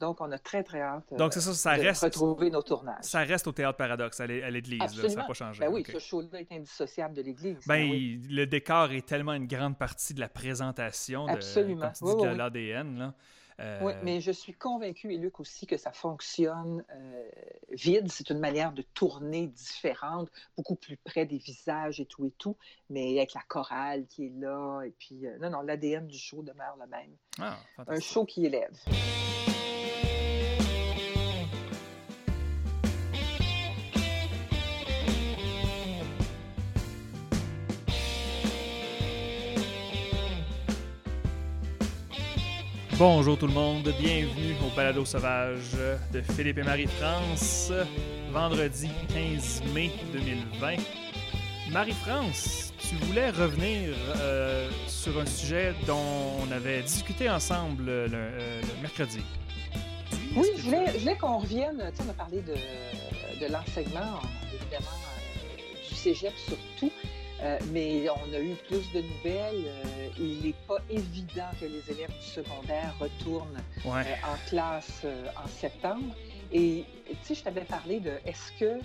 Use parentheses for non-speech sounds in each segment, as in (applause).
Donc, on a très, très hâte Donc, ça, ça de reste, retrouver nos tournages. Ça reste au Théâtre Paradoxe, à l'église, ça n'a pas changé. Ben oui, ce show-là est indissociable de l'église. Ben, oui. le décor est tellement une grande partie de la présentation de, Absolument. de l'ADN. Euh... Oui, mais je suis convaincue, et Luc aussi, que ça fonctionne euh, vide. C'est une manière de tourner différente, beaucoup plus près des visages et tout et tout, mais avec la chorale qui est là. Et puis, euh, non, non, l'ADN du show demeure le même. Ah, Un show qui élève. Bonjour tout le monde, bienvenue au Balado Sauvage de Philippe et Marie-France, vendredi 15 mai 2020. Marie-France, tu voulais revenir euh, sur un sujet dont on avait discuté ensemble le, euh, le mercredi. Oui, je voulais, je voulais qu'on revienne, tu sais, on a parlé de, de l'enseignement, évidemment, euh, du cégep surtout. Euh, mais on a eu plus de nouvelles. Euh, il n'est pas évident que les élèves du secondaire retournent ouais. euh, en classe en septembre. Et tu sais, je t'avais parlé de est-ce que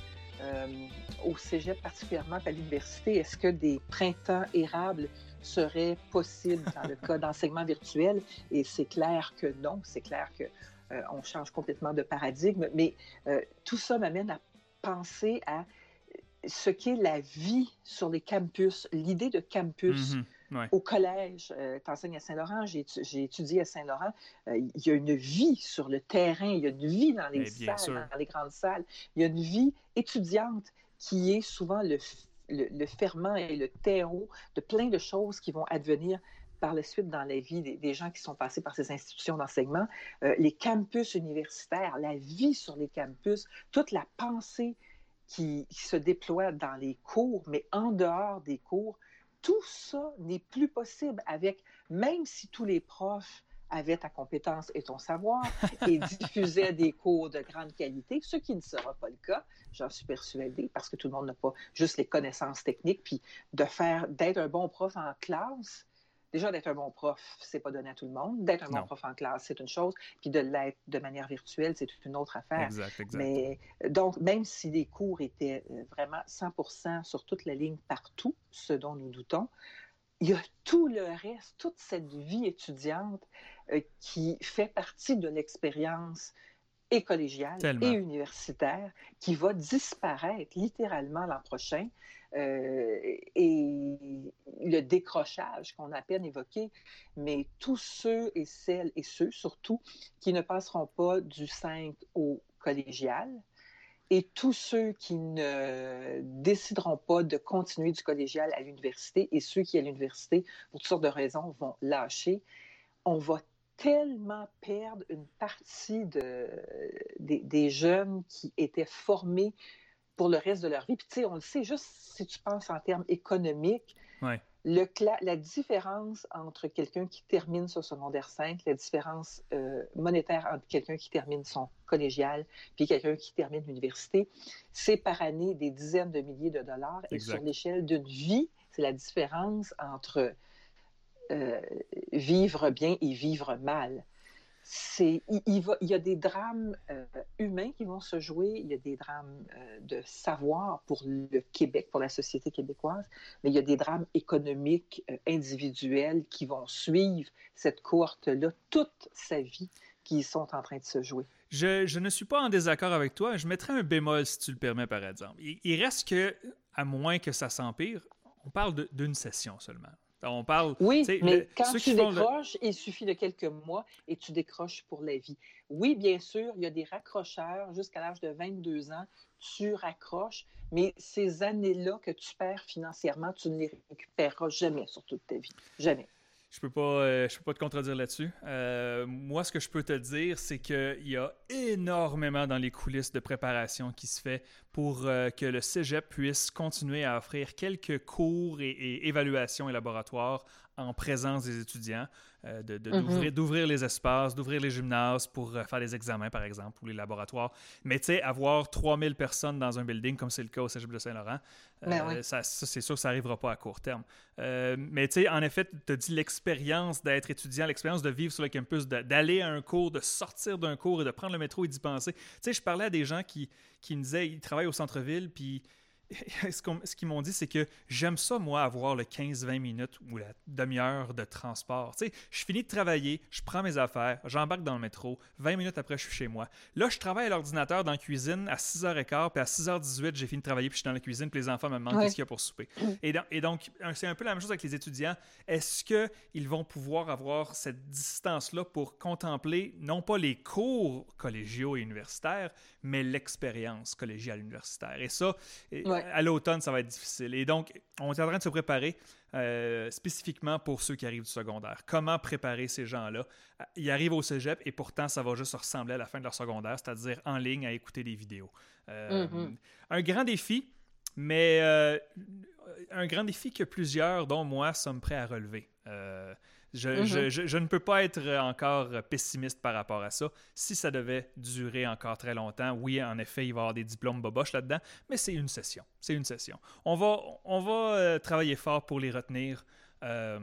au cégep particulièrement à l'université, est-ce que des printemps érables seraient possibles dans le (laughs) cas d'enseignement virtuel? Et c'est clair que non. C'est clair que on change complètement de paradigme. Mais tout ça m'amène à penser à ce qu'est la vie sur les campus, l'idée de campus. Mm -hmm, ouais. Au collège, euh, tu enseignes à Saint-Laurent, j'ai étudié à Saint-Laurent, euh, il y a une vie sur le terrain, il y a une vie dans les Mais salles, dans les grandes salles, il y a une vie étudiante qui est souvent le, le, le, ferment et le terreau de plein de choses qui vont advenir par la suite dans la vie des, des gens qui sont passés par ces institutions d'enseignement. Euh, les campus universitaires, la vie sur les campus, toute la pensée qui, se déploie dans les cours, mais en dehors des cours, tout ça n'est plus possible avec, même si tous les profs avaient ta compétence et ton savoir (laughs) et diffusaient des cours de grande qualité, ce qui ne sera pas le cas, j'en suis persuadée, parce que tout le monde n'a pas juste les connaissances techniques, puis de faire, d'être un bon prof en classe, déjà d'être un bon prof, c'est pas donné à tout le monde. D'être un non. bon prof en classe, c'est une chose, puis de l'être de manière virtuelle, c'est une autre affaire. Exact, exact. Mais donc, même si les cours étaient vraiment 100% sur toute la ligne partout, ce dont nous doutons, il y a tout le reste, toute cette vie étudiante euh, qui fait partie de l'expérience et collégiale Tellement. et universitaire qui va disparaître littéralement l'an prochain. Euh, et le décrochage qu'on a à peine évoqué, mais tous ceux et celles et ceux surtout qui ne passeront pas du 5 au collégial et tous ceux qui ne décideront pas de continuer du collégial à l'université et ceux qui à l'université, pour toutes sortes de raisons, vont lâcher, on va tellement perdre une partie de, des, des jeunes qui étaient formés pour le reste de leur vie. Puis, tu sais, on le sait, juste si tu penses en termes économiques, ouais. le, la différence entre quelqu'un qui termine son secondaire 5, la différence euh, monétaire entre quelqu'un qui termine son collégial puis quelqu'un qui termine l'université, c'est par année des dizaines de milliers de dollars. Exact. Et sur l'échelle d'une vie, c'est la différence entre euh, vivre bien et vivre mal il, y a des drames euh, humains qui vont se jouer, il y a des drames euh, de savoir pour le Québec, pour la société québécoise, mais il y a des drames économiques individuels qui vont suivre cette cohorte-là toute sa vie qui sont en train de se jouer. Je, ne suis pas en désaccord avec toi. Je mettrais un bémol si tu le permets, par exemple. Il reste que, à moins que ça s'empire, on parle d'une session seulement. On parle. Oui, mais le, quand tu décroches, le... il suffit de quelques mois et tu décroches pour la vie. Oui, bien sûr, il y a des raccrocheurs jusqu'à l'âge de 22 ans. Tu raccroches, mais ces années-là que tu perds financièrement, tu ne les récupéreras jamais sur toute ta vie. Jamais. Je peux pas, euh, je peux pas te contredire là-dessus. Euh, moi, ce que je peux te dire, c'est qu'il y a énormément dans les coulisses de préparation qui se fait pour euh, que le Cégep puisse continuer à offrir quelques cours et, et évaluations et laboratoires en présence des étudiants, euh, de, Mm-hmm. d'ouvrir, les espaces, d'ouvrir les gymnases pour euh, faire des examens, par exemple, ou les laboratoires. Mais tu sais, avoir 3000 personnes dans un building, comme c'est le cas au Cégep de Saint-Laurent, Ben oui. ça, ça, c'est sûr que ça n'arrivera pas à court terme. Mais tu sais, en effet, tu as dit l'expérience d'être étudiant, l'expérience de vivre sur le campus, d'aller à un cours, de sortir d'un cours et de prendre le métro et d'y penser. Tu sais, je parlais à des gens qui, qui me disaient, ils travaillent au centre-ville, puis (laughs) ce, ce qu'ils m'ont dit, c'est que j'aime ça, moi, avoir le 15-20 minutes ou la demi-heure de transport. Tu sais, je finis de travailler, je prends mes affaires, j'embarque dans le métro, 20 minutes après, je suis chez moi. Là, je travaille à l'ordinateur dans la cuisine à 6h15, puis à 6h18, j'ai fini de travailler, puis je suis dans la cuisine, puis les enfants me demandent Ouais. qu'est-ce qu'il y a pour souper. Et, donc, c'est un peu la même chose avec les étudiants. Est-ce qu'ils vont pouvoir avoir cette distance-là pour contempler non pas les cours collégiaux et universitaires, mais l'expérience collégiale universitaire? Et ça, Ouais. À l'automne, ça va être difficile. Et donc, on est en train de se préparer euh, spécifiquement pour ceux qui arrivent du secondaire. Comment préparer ces gens-là? Ils arrivent au cégep et pourtant, ça va juste ressembler à la fin de leur secondaire, c'est-à-dire en ligne à écouter des vidéos. Euh, Mhm. Un grand défi, mais euh, un grand défi que plusieurs, dont moi, sommes prêts à relever. Euh, je, je- je- je ne peux pas être encore pessimiste par rapport à ça. Si ça devait durer encore très longtemps, oui, en effet, il va y avoir des diplômes boboches là-dedans, mais c'est une session. C'est une session. On va, on va euh, travailler fort pour les retenir. euh,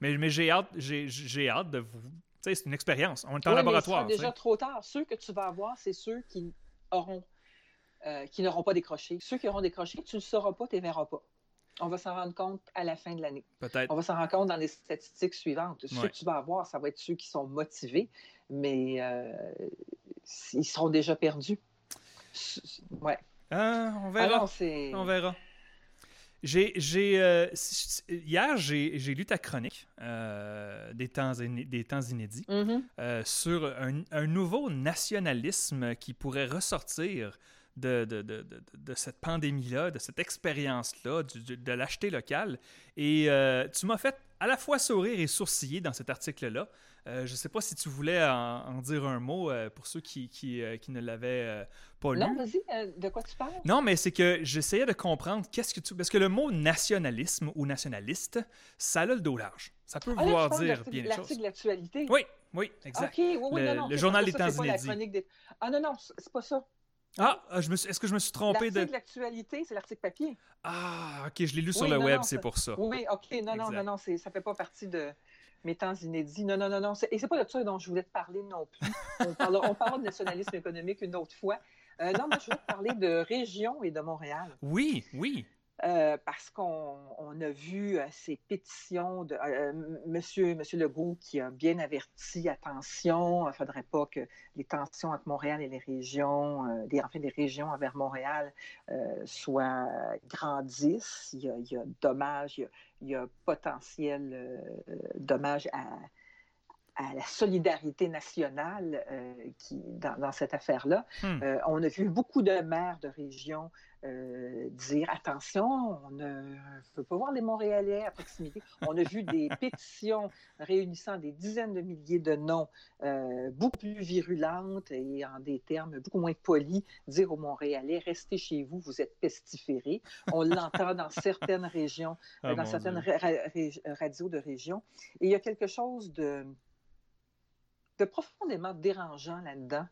mais mais j'ai hâte, j'ai- hâte de vous. Tu sais, c'est une expérience. On est en laboratoire. sera déjà trop tard. Ceux que tu vas avoir, c'est ceux qui auront, euh, qui n'auront pas décroché. Ceux qui auront décroché, tu ne le sauras pas, tu ne les verras pas. On va s'en rendre compte à la fin de l'année. Peut-être. On va s'en rendre compte dans les statistiques suivantes. Ouais. Ceux que tu vas avoir, ça va être ceux qui sont motivés, mais euh, ils seront déjà perdus. Ouais. Ah, on verra. Alors. On verra. J'ai, j'ai, euh, hier, j'ai, j'ai lu ta chronique euh, des, temps, des temps inédits Mhm. euh, sur un, un nouveau nationalisme qui pourrait ressortir de, de, de, de, de cette pandémie-là, de cette expérience-là, de l'acheter local. Et euh, tu m'as fait à la fois sourire et sourciller dans cet article-là. Euh, je ne sais pas si tu voulais en, en dire un mot euh, pour ceux qui, qui, euh, qui ne l'avaient pas lu. Non, vas-y, de quoi tu parles? Non, mais c'est que j'essayais de comprendre qu'est-ce que tu. Parce que le mot nationalisme ou nationaliste, ça a le dos large. Ça peut Ah, vouloir dire bien les choses. L'article d'actualité. Oui, oui, exact. OK, oui, oui, Le- non, non. le journal des temps inédits. des- Ah non, non, c'est pas ça. Ah, je me suis- est-ce que je me suis trompé L'article de. d'actualité, c'est l'article papier. Ah, ok, je l'ai lu sur le non, web, c'est pour ça. Oui, OK, non, non, Exact. non, non, ça fait pas partie de mes temps inédits. Non, non, non, non. c'est- Et c'est pas de ça dont je voulais te parler non plus. On parlera de nationalisme économique une autre fois. Euh, non, moi, je voulais te parler de région et de Montréal. Oui, oui. Euh, parce qu'on on a vu euh, ces pétitions de euh, monsieur, monsieur Legault qui a bien averti attention, il ne faudrait pas que les tensions entre Montréal et les régions, euh, des, enfin les régions envers Montréal euh, soient grandissent. Il y a, dommage, il y a, potentiel euh, dommage à, à la solidarité nationale euh, qui, dans, dans cette affaire-là. Hmm. Euh, on a vu beaucoup de maires de région euh, dire attention, on ne veut pas voir les Montréalais à proximité. On a vu des (laughs) pétitions réunissant des dizaines de milliers de noms, beaucoup plus virulentes et en des termes beaucoup moins polis, dire aux Montréalais restez chez vous, vous êtes pestiférés. On l'entend dans (laughs) certaines régions, Ah, dans certaines ra- ra- radios de région. Et il y a quelque chose de, de profondément dérangeant là-dedans.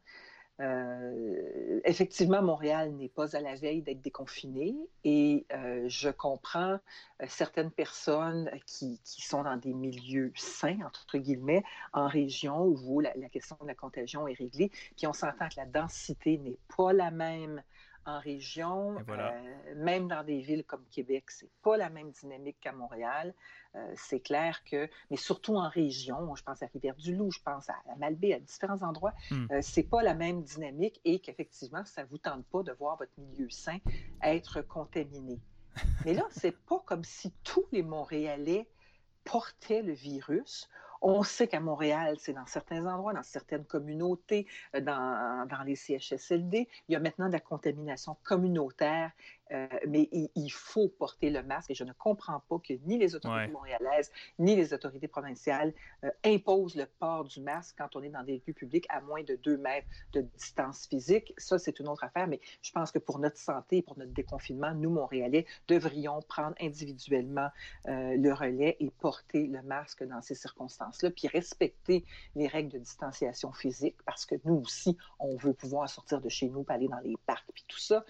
Euh, effectivement, Montréal n'est pas à la veille d'être déconfiné et euh, je comprends euh, certaines personnes qui, qui sont dans des milieux sains, entre guillemets, en région où la, la question de la contagion est réglée. Puis on s'entend que la densité n'est pas la même en région, voilà. euh, même dans des villes comme Québec, c'est pas la même dynamique qu'à Montréal. Euh, c'est clair que, mais surtout en région, je pense à Rivière-du-Loup, je pense à, à Malbaie, à différents endroits, Hmm. euh, c'est pas la même dynamique et qu'effectivement, ça vous tente pas de voir votre milieu sain être contaminé. (laughs) Mais là, c'est pas comme si tous les Montréalais portaient le virus. On sait qu'à Montréal, c'est dans certains endroits, dans certaines communautés, euh, dans, dans les CHSLD, il y a maintenant de la contamination communautaire euh, mais il, faut porter le masque et je ne comprends pas que ni les autorités montréalaises ni les autorités provinciales euh, imposent le port du masque quand on est dans des lieux publics à moins de deux mètres de distance physique. Ça, c'est une autre affaire, mais je pense que pour notre santé, pour notre déconfinement, nous, Montréalais, devrions prendre individuellement euh, le relais et porter le masque dans ces circonstances-là, puis respecter les règles de distanciation physique parce que nous aussi, on veut pouvoir sortir de chez nous, aller dans les parcs, puis tout ça,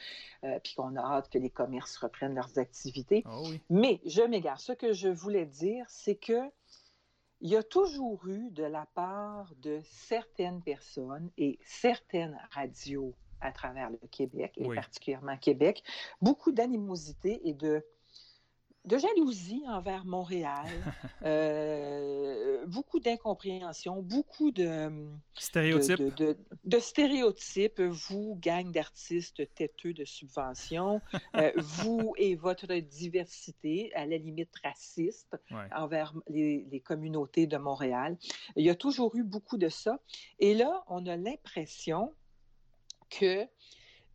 puis qu'on a hâte que les commerces reprennent leurs activités. Ah Mais je m'égare. Ce que je voulais dire, c'est que il y a toujours eu de la part de certaines personnes et certaines radios à travers le Québec, et particulièrement Québec, beaucoup d'animosité et de de jalousie envers Montréal, (laughs) euh, beaucoup d'incompréhension, beaucoup de stéréotypes. De, stéréotypes. Vous, gang d'artistes têteux de subventions, euh, (laughs) vous et votre diversité, à la limite raciste, envers les, les, communautés de Montréal. Il y a toujours eu beaucoup de ça. Et là, on a l'impression que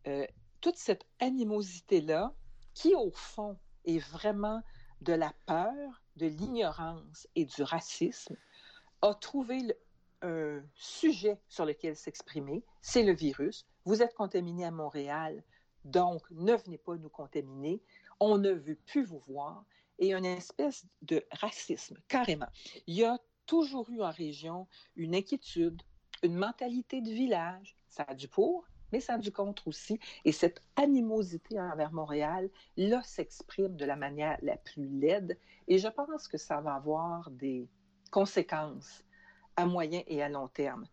euh, toute cette animosité-là, qui au fond est vraiment de la peur, de l'ignorance et du racisme, a trouvé un sujet sur lequel s'exprimer, c'est le virus. Vous êtes contaminé à Montréal, donc ne venez pas nous contaminer. On ne veut plus vous voir. Et une espèce de racisme, carrément. Il y a toujours eu en région une inquiétude, une mentalité de village. Ça a du pour, mais ça a du contre aussi. Et cette animosité envers Montréal, là, s'exprime de la manière la plus laide. Et je pense que ça va avoir des conséquences à moyen et à long terme.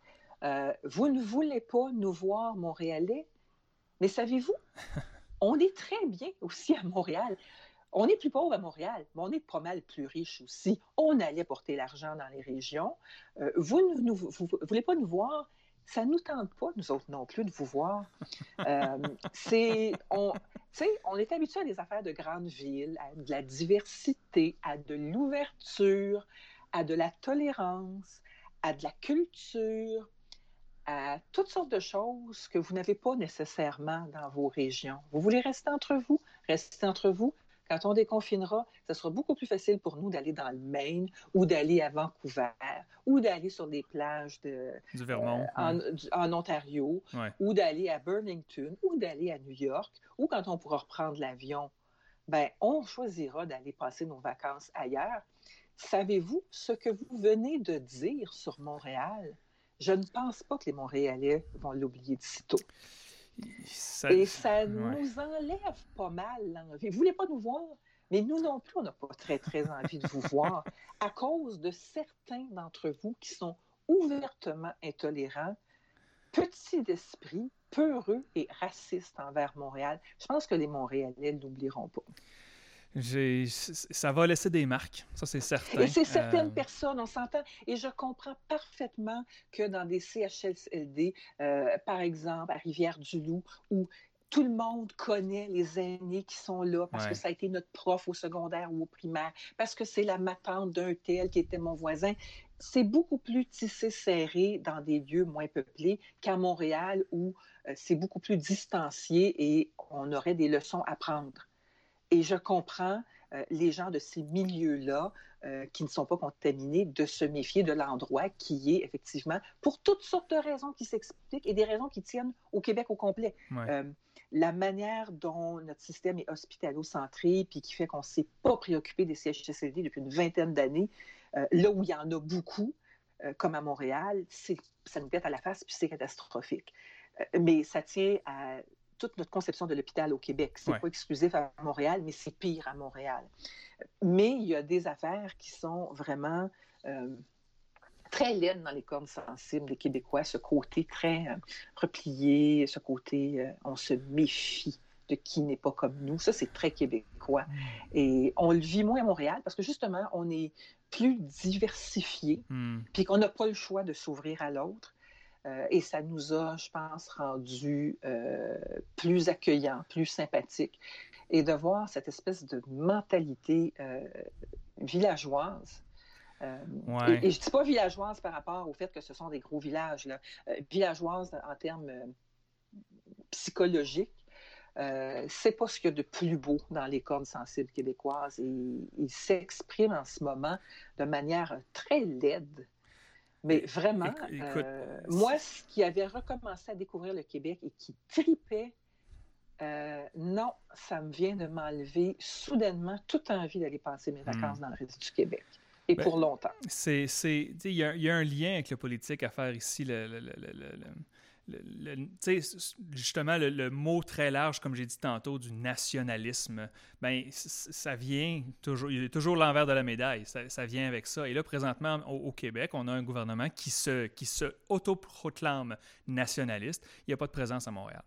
Euh, vous ne voulez pas nous voir Montréalais, mais savez-vous, (laughs) on est très bien aussi à Montréal. On est plus pauvre à Montréal, mais on est pas mal plus riche aussi. On allait porter l'argent dans les régions. Euh, vous ne voulez pas nous voir, ça ne nous tente pas, nous autres non plus, de vous voir. Euh, (laughs) c'est, on, on est habitué à des affaires de grandes villes, à de la diversité, à de l'ouverture, à de la tolérance, à de la culture, à toutes sortes de choses que vous n'avez pas nécessairement dans vos régions. Vous voulez rester entre vous, rester entre vous, quand on déconfinera, ce sera beaucoup plus facile pour nous d'aller dans le Maine ou d'aller à Vancouver ou d'aller sur des plages de, du Vermont, euh, en, Ontario ou d'aller à Burlington ou d'aller à New York ou quand on pourra reprendre l'avion, ben, on choisira d'aller passer nos vacances ailleurs. Savez-vous ce que vous venez de dire sur Montréal? Je ne pense pas que les Montréalais vont l'oublier de sitôt. Et ça nous enlève pas mal l'envie. Vous voulez pas nous voir, mais nous non plus, on n'a pas très, très envie de vous (laughs) voir à cause de certains d'entre vous qui sont ouvertement intolérants, petits d'esprit, peureux et racistes envers Montréal. Je pense que les Montréalais ne l'oublieront pas ça va laisser des marques, ça c'est certain. Et c'est certaines euh, personnes, on s'entend, et je comprends parfaitement que dans des CHSLD, euh, par exemple à Rivière-du-Loup, où tout le monde connaît les aînés qui sont là parce que ça a été notre prof au secondaire ou au primaire, parce que c'est la matante d'un tel qui était mon voisin. C'est beaucoup plus tissé serré dans des lieux moins peuplés qu'à Montréal où euh, c'est beaucoup plus distancié et on aurait des leçons à prendre. Et je comprends euh, les gens de ces milieux-là euh, qui ne sont pas contaminés de se méfier de l'endroit qui est effectivement, pour toutes sortes de raisons qui s'expliquent et des raisons qui tiennent au Québec au complet. Euh, la manière dont notre système est hospitalo-centré, puis qui fait qu'on ne s'est pas préoccupé des CHSLD depuis une vingtaine d'années, là où il y en a beaucoup, comme à Montréal, ça nous pète à la face, puis c'est catastrophique. mais ça tient à toute notre conception de l'hôpital au Québec. C'est n'est pas exclusif à Montréal, mais c'est pire à Montréal. Mais il y a des affaires qui sont vraiment euh, très laides dans les cordes sensibles des Québécois, ce côté très euh, replié, ce côté euh, on se méfie de qui n'est pas comme nous. Ça, c'est très québécois. Mm. Et on le vit moins à Montréal parce que justement, on est plus diversifié, mm. puis qu'on n'a pas le choix de s'ouvrir à l'autre. Euh, et ça nous a, je pense, rendu euh, plus accueillants, plus sympathiques. Et de voir cette espèce de mentalité euh, villageoise. Et, je ne dis pas villageoise par rapport au fait que ce sont des gros villages, là. villageoise en termes psychologiques. Euh, c'est pas ce qu'il y a de plus beau dans les cordes sensibles québécoises. Et il s'exprime en ce moment de manière très laide. Mais vraiment, euh, moi, ce qui avait recommencé à découvrir le Québec et qui tripait, euh, non, ça me vient de m'enlever soudainement toute envie d'aller passer mes vacances hmm. dans le reste du Québec. Et ben, pour longtemps. Il y, y, a un lien avec le politique à faire ici. le, le justement, le, mot très large, comme j'ai dit tantôt, du nationalisme, ben, ça vient toujours, il y a toujours l'envers de la médaille, ça, vient avec ça. Et là, présentement, au, Québec, on a un gouvernement qui se, qui se autoproclame nationaliste. Il n'y a pas de présence à Montréal.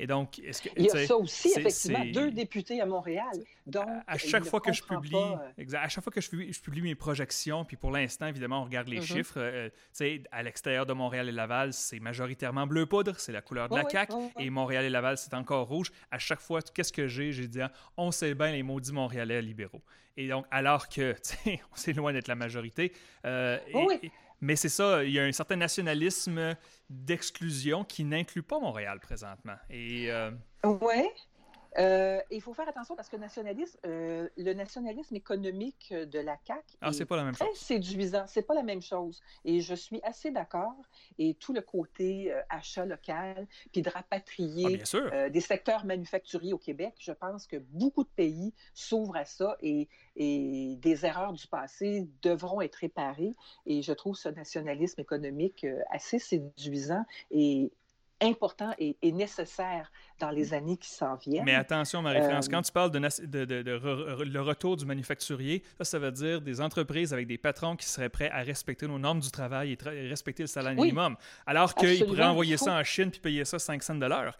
Et donc, est-ce que, il y a ça aussi, effectivement, deux députés à Montréal. Donc, à, chaque fois que je publie, euh, à chaque fois que je publie, je publie, mes projections, puis pour l'instant, évidemment, on regarde les mm-hmm. chiffres. Euh, tu sais, à l'extérieur de Montréal et Laval, c'est majoritairement bleu poudre, c'est la couleur de la CAQ, et Montréal et Laval, c'est encore rouge. À chaque fois, qu'est-ce que j'ai? J'ai dit, on sait bien les maudits Montréalais libéraux. Et donc, alors que, (laughs) tu sais, c'est loin d'être la majorité. Euh, et, mais c'est ça, il y a un certain nationalisme d'exclusion qui n'inclut pas Montréal présentement. Et, euh... Ouais. Euh, il faut faire attention parce que nationalisme, euh, le nationalisme économique de la CAQ ah, est, pas la même très séduisant. C'est pas la même chose. Et je suis assez d'accord. Et tout le côté euh, achat local, puis de rapatrier ah, des secteurs manufacturiers au Québec, je pense que beaucoup de pays s'ouvrent à ça et, et, des erreurs du passé devront être réparées. Et je trouve ce nationalisme économique assez séduisant et important et, nécessaire dans les années qui s'en viennent. Mais attention, Marie-France, euh, quand tu parles de, le retour du manufacturier, ça, ça veut dire des entreprises avec des patrons qui seraient prêts à respecter nos normes du travail et, respecter le salaire minimum, alors qu'ils pourraient envoyer ça en Chine puis payer ça 500 dollars.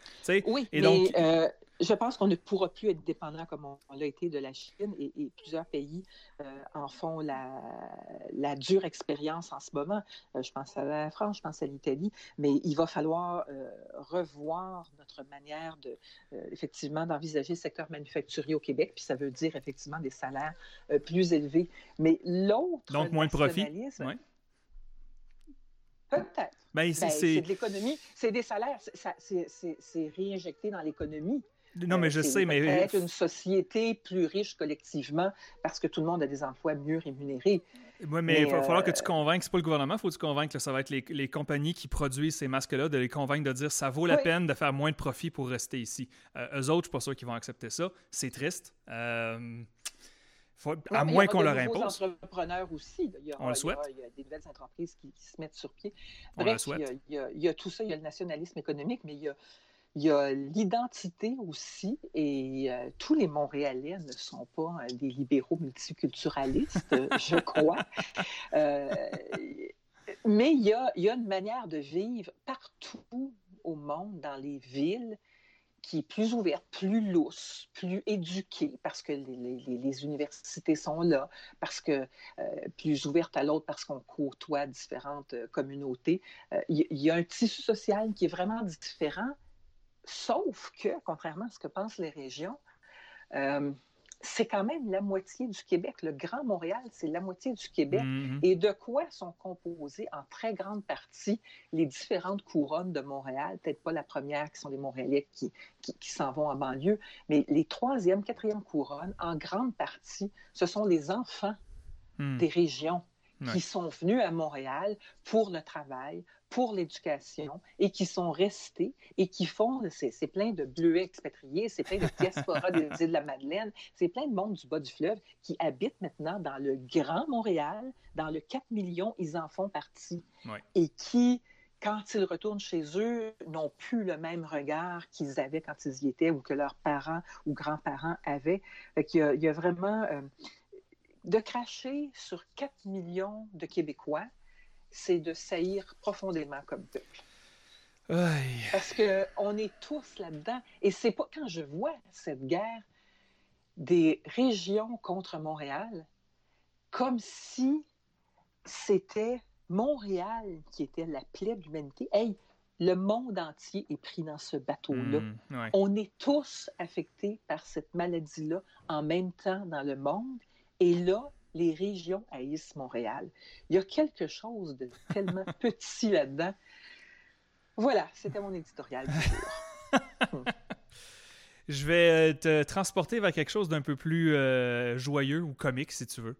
Oui, et donc, euh, je pense qu'on ne pourra plus être dépendant comme on, l'a été de la Chine et, plusieurs pays euh, en font la, la dure expérience en ce moment. Euh, je pense à la France, je pense à l'Italie, mais il va falloir revoir notre manière de, effectivement, d'envisager le secteur manufacturier au Québec, puis ça veut dire effectivement des salaires plus élevés. Mais l'autre. Donc moins de profit. Peut-être. Ben, ben, c'est de l'économie, c'est des salaires, c'est réinjecté dans l'économie. Non, mais je sais, mais. Être une société plus riche collectivement parce que tout le monde a des emplois mieux rémunérés. Oui, mais, il va falloir que tu euh, convainques, c'est pas le gouvernement, il faut que tu convainques que ça va être les, compagnies qui produisent ces masques-là, de les convaincre de dire ça vaut la peine de faire moins de profit pour rester ici. Euh, eux autres, je ne suis pas sûr qu'ils vont accepter ça. C'est triste. Euh, à moins qu'on leur impose. Il y a des entrepreneurs aussi. Il y a, On le souhaite. Il y a, des nouvelles entreprises qui, se mettent sur pied. Bref, y a, il y a tout ça. Il y a le nationalisme économique, mais il y a il y a l'identité aussi, et euh, tous les Montréalais ne sont pas euh, des libéraux multiculturalistes, je (laughs) crois. Euh, mais il y, a, il y, a, une manière de vivre partout au monde, dans les villes, qui est plus ouverte, plus lousse, plus éduquée, parce que les, les, les universités sont là, parce que plus ouverte à l'autre, parce qu'on côtoie différentes communautés. il y a un tissu social qui est vraiment différent, Sauf que, contrairement à ce que pensent les régions, euh, c'est quand même la moitié du Québec. Le Grand Montréal, c'est la moitié du Québec. Mm-hmm. Et de quoi sont composées en très grande partie les différentes couronnes de Montréal? Peut-être pas la première, qui sont les Montréalais qui, qui, s'en vont en banlieue, mais les troisième, quatrième couronnes, en grande partie, ce sont les enfants mm. des régions qui sont venus à Montréal pour le travail, pour l'éducation et qui sont restés et qui font, c'est plein de bleuets expatriés, c'est plein de diaspora des îles de la Madeleine, c'est plein de monde du bas du fleuve qui habitent maintenant dans le Grand Montréal, dans le 4 millions, ils en font partie. Et qui, quand ils retournent chez eux, n'ont plus le même regard qu'ils avaient quand ils y étaient ou que leurs parents ou grands-parents avaient. il, y a, vraiment... Euh, de cracher sur 4 millions de Québécois, c'est de saillir profondément comme peuple. Parce qu'on est tous là-dedans. Et c'est pas quand je vois cette guerre des régions contre Montréal, comme si c'était Montréal qui était la plaie de l'humanité. Hey, le monde entier est pris dans ce bateau-là. Mmh, On est tous affectés par cette maladie-là en même temps dans le monde. Et là, les régions haïssent Montréal. Il y a quelque chose de tellement (laughs) petit là-dedans. Voilà, c'était mon éditorial du jour. (laughs) Je vais te transporter vers quelque chose d'un peu plus joyeux ou comique, si tu veux,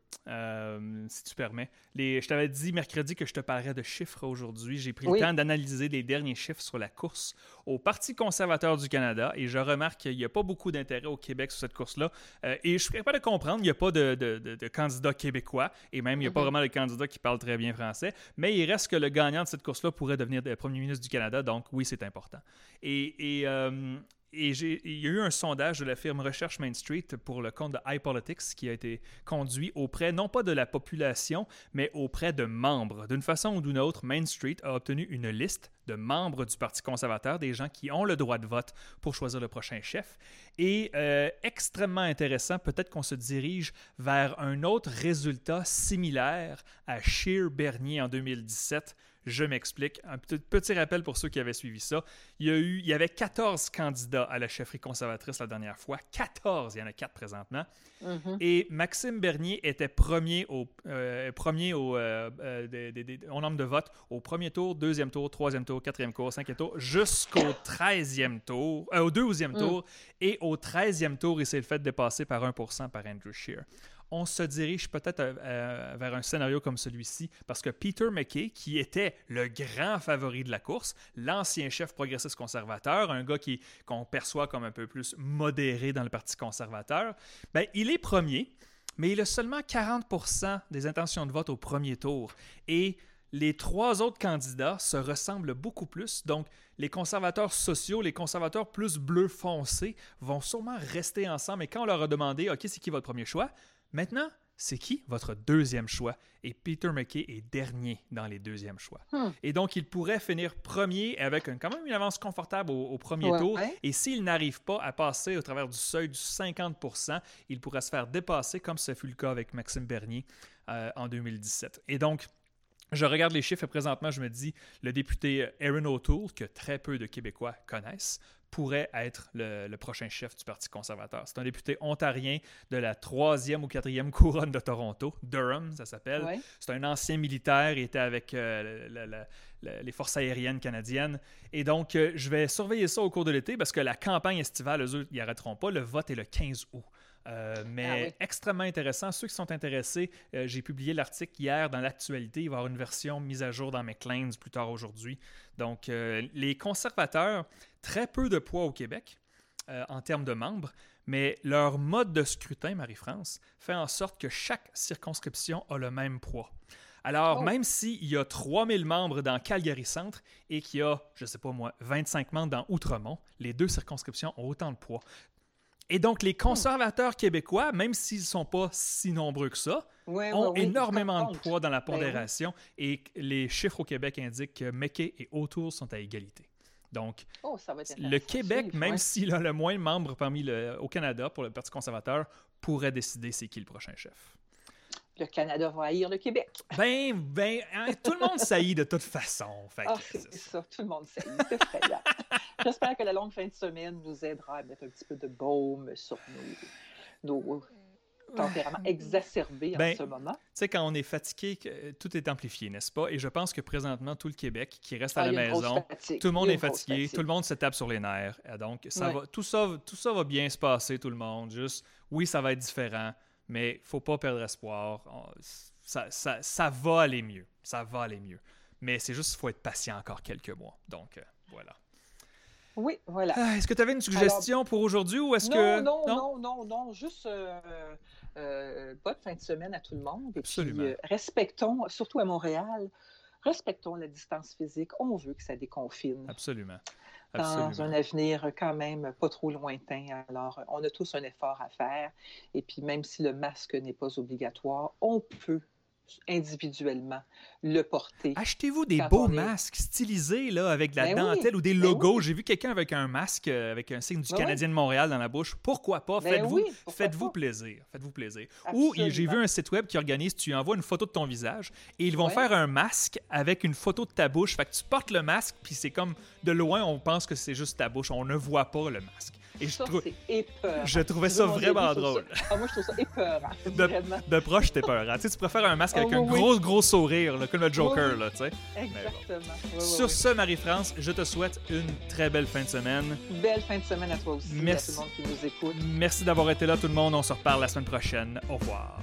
si tu permets. Les, je t'avais dit mercredi que je te parlerais de chiffres aujourd'hui. J'ai pris le temps d'analyser les derniers chiffres sur la course au Parti conservateur du Canada et je remarque qu'il n'y a pas beaucoup d'intérêt au Québec sur cette course-là. et je suis capable de comprendre, il n'y a pas de, de, candidats québécois et même il n'y a pas mm-hmm. vraiment de candidats qui parlent très bien français, mais il reste que le gagnant de cette course-là pourrait devenir le premier ministre du Canada, donc oui, c'est important. Et, et, euh, et il y a eu un sondage de la firme Recherche Main Street pour le compte de iPolitics qui a été conduit auprès, non pas de la population, mais auprès de membres. D'une façon ou d'une autre, Main Street a obtenu une liste de membres du Parti conservateur, des gens qui ont le droit de vote pour choisir le prochain chef. Et euh, extrêmement intéressant, peut-être qu'on se dirige vers un autre résultat similaire à Shear Bernier en 2017 je m'explique. Un petit, rappel pour ceux qui avaient suivi ça. Il y, a eu, il y avait 14 candidats à la chefferie conservatrice la dernière fois. 14, il y en a 4 présentement. Mm-hmm. Et Maxime Bernier était premier au, euh, premier au, euh, euh, au nombre de votes au premier tour, deuxième tour, troisième tour, quatrième tour, cinquième tour, jusqu'au 13e tour, au 12e tour. Et au 13e tour, il s'est fait dépasser par 1% par Andrew Scheer on se dirige peut-être euh, euh, vers un scénario comme celui-ci, parce que Peter McKay, qui était le grand favori de la course, l'ancien chef progressiste conservateur, un gars qui, qu'on perçoit comme un peu plus modéré dans le Parti conservateur, ben, il est premier, mais il a seulement 40% des intentions de vote au premier tour. Et les trois autres candidats se ressemblent beaucoup plus. Donc, les conservateurs sociaux, les conservateurs plus bleu foncé vont sûrement rester ensemble. Et quand on leur a demandé, OK, c'est qui votre premier choix? Maintenant, c'est qui votre deuxième choix? Et Peter McKay est dernier dans les deuxièmes choix. Hmm. Et donc, il pourrait finir premier avec quand même une avance confortable au, premier tour. Et s'il n'arrive pas à passer au travers du seuil du 50% il pourrait se faire dépasser, comme ce fut le cas avec Maxime Bernier euh, en 2017. Et donc, je regarde les chiffres et présentement, je me dis, le député Aaron O'Toole, que très peu de Québécois connaissent, pourrait être le, prochain chef du Parti conservateur. C'est un député ontarien de la troisième ou quatrième couronne de Toronto, Durham, ça s'appelle. C'est un ancien militaire, il était avec euh, les forces aériennes canadiennes. Et donc, euh, je vais surveiller ça au cours de l'été parce que la campagne estivale, eux, ils n'arrêteront pas. Le vote est le 15 août. Euh, mais ah extrêmement intéressant. Ceux qui sont intéressés, j'ai publié l'article hier dans l'actualité. Il va y avoir une version mise à jour dans McLean's plus tard aujourd'hui. Donc, les conservateurs, très peu de poids au Québec euh, en termes de membres, mais leur mode de scrutin, Marie-France, fait en sorte que chaque circonscription a le même poids. Alors, oh. même s'il y a 3000 membres dans Calgary Centre et qu'il y a, je ne sais pas moi, 25 membres dans Outremont, les deux circonscriptions ont autant de poids. Et donc, les conservateurs québécois, même s'ils ne sont pas si nombreux que ça, ont énormément de poids dans la ben pondération et les chiffres au Québec indiquent que McKay et O'Toole sont à égalité. Donc, oh, le Québec, même s'il a le moins de membres parmi le, au Canada pour le Parti conservateur, pourrait décider c'est qui le prochain chef. Le Canada va haïr le Québec. Ben, ben, hein, tout le monde saillit de toute façon. Ah, c'est ça, tout le monde saillit. (laughs) J'espère que la longue fin de semaine nous aidera à mettre un petit peu de baume sur nos, nos tempérament exacerbé en ben, ce moment. Tu sais, quand on est fatigué, tout est amplifié, n'est-ce pas? Et je pense que présentement, tout le Québec qui reste à ah, la maison, tout le monde est fatigué, tout le monde se tape sur les nerfs. Donc, ça va, tout, ça, tout ça va bien se passer, tout le monde. Juste, oui, ça va être différent, mais il faut pas perdre espoir. Ça, ça, ça, va aller mieux. Ça va aller mieux. Mais c'est juste qu'il faut être patient encore quelques mois. Donc, euh, voilà. Oui, voilà. Ah, est-ce que tu avais une suggestion pour aujourd'hui ou est-ce que. Non, non, non, non, juste euh, euh, bonne fin de semaine à tout le monde. Et Puis, euh, respectons, surtout à Montréal, respectons la distance physique. On veut que ça déconfine. Absolument. Dans un avenir quand même pas trop lointain. Alors, on a tous un effort à faire. Et puis, même si le masque n'est pas obligatoire, on peut individuellement le porter. Achetez-vous des beaux masques stylisés là, avec de la ben dentelle ou des ben logos. J'ai vu quelqu'un avec un masque euh, avec un signe du ben Canadien de Montréal dans la bouche. Pourquoi pas? Faites-vous faites-vous plaisir. Faites-vous plaisir. Ou j'ai vu un site web qui organise, tu envoies une photo de ton visage et ils vont faire un masque avec une photo de ta bouche. Fait que tu portes le masque, puis c'est comme de loin, on pense que c'est juste ta bouche. On ne voit pas le masque. Et je, Ça, trou- c'est épeurant. je trouvais ça vraiment drôle. ça? Ah, moi, je trouve ça épeurant. Vraiment. De proche, t'es peur. Tu sais, tu préfères un masque Oh, avec un oui, gros, gros sourire, là, comme le Joker, Oui, là, tu sais. Exactement. Sur ce, Marie-France, je te souhaite une très belle fin de semaine. Belle fin de semaine à toi aussi, Merci. à tout le monde qui nous écoute. Merci d'avoir été là, tout le monde. On se reparle la semaine prochaine. Au revoir.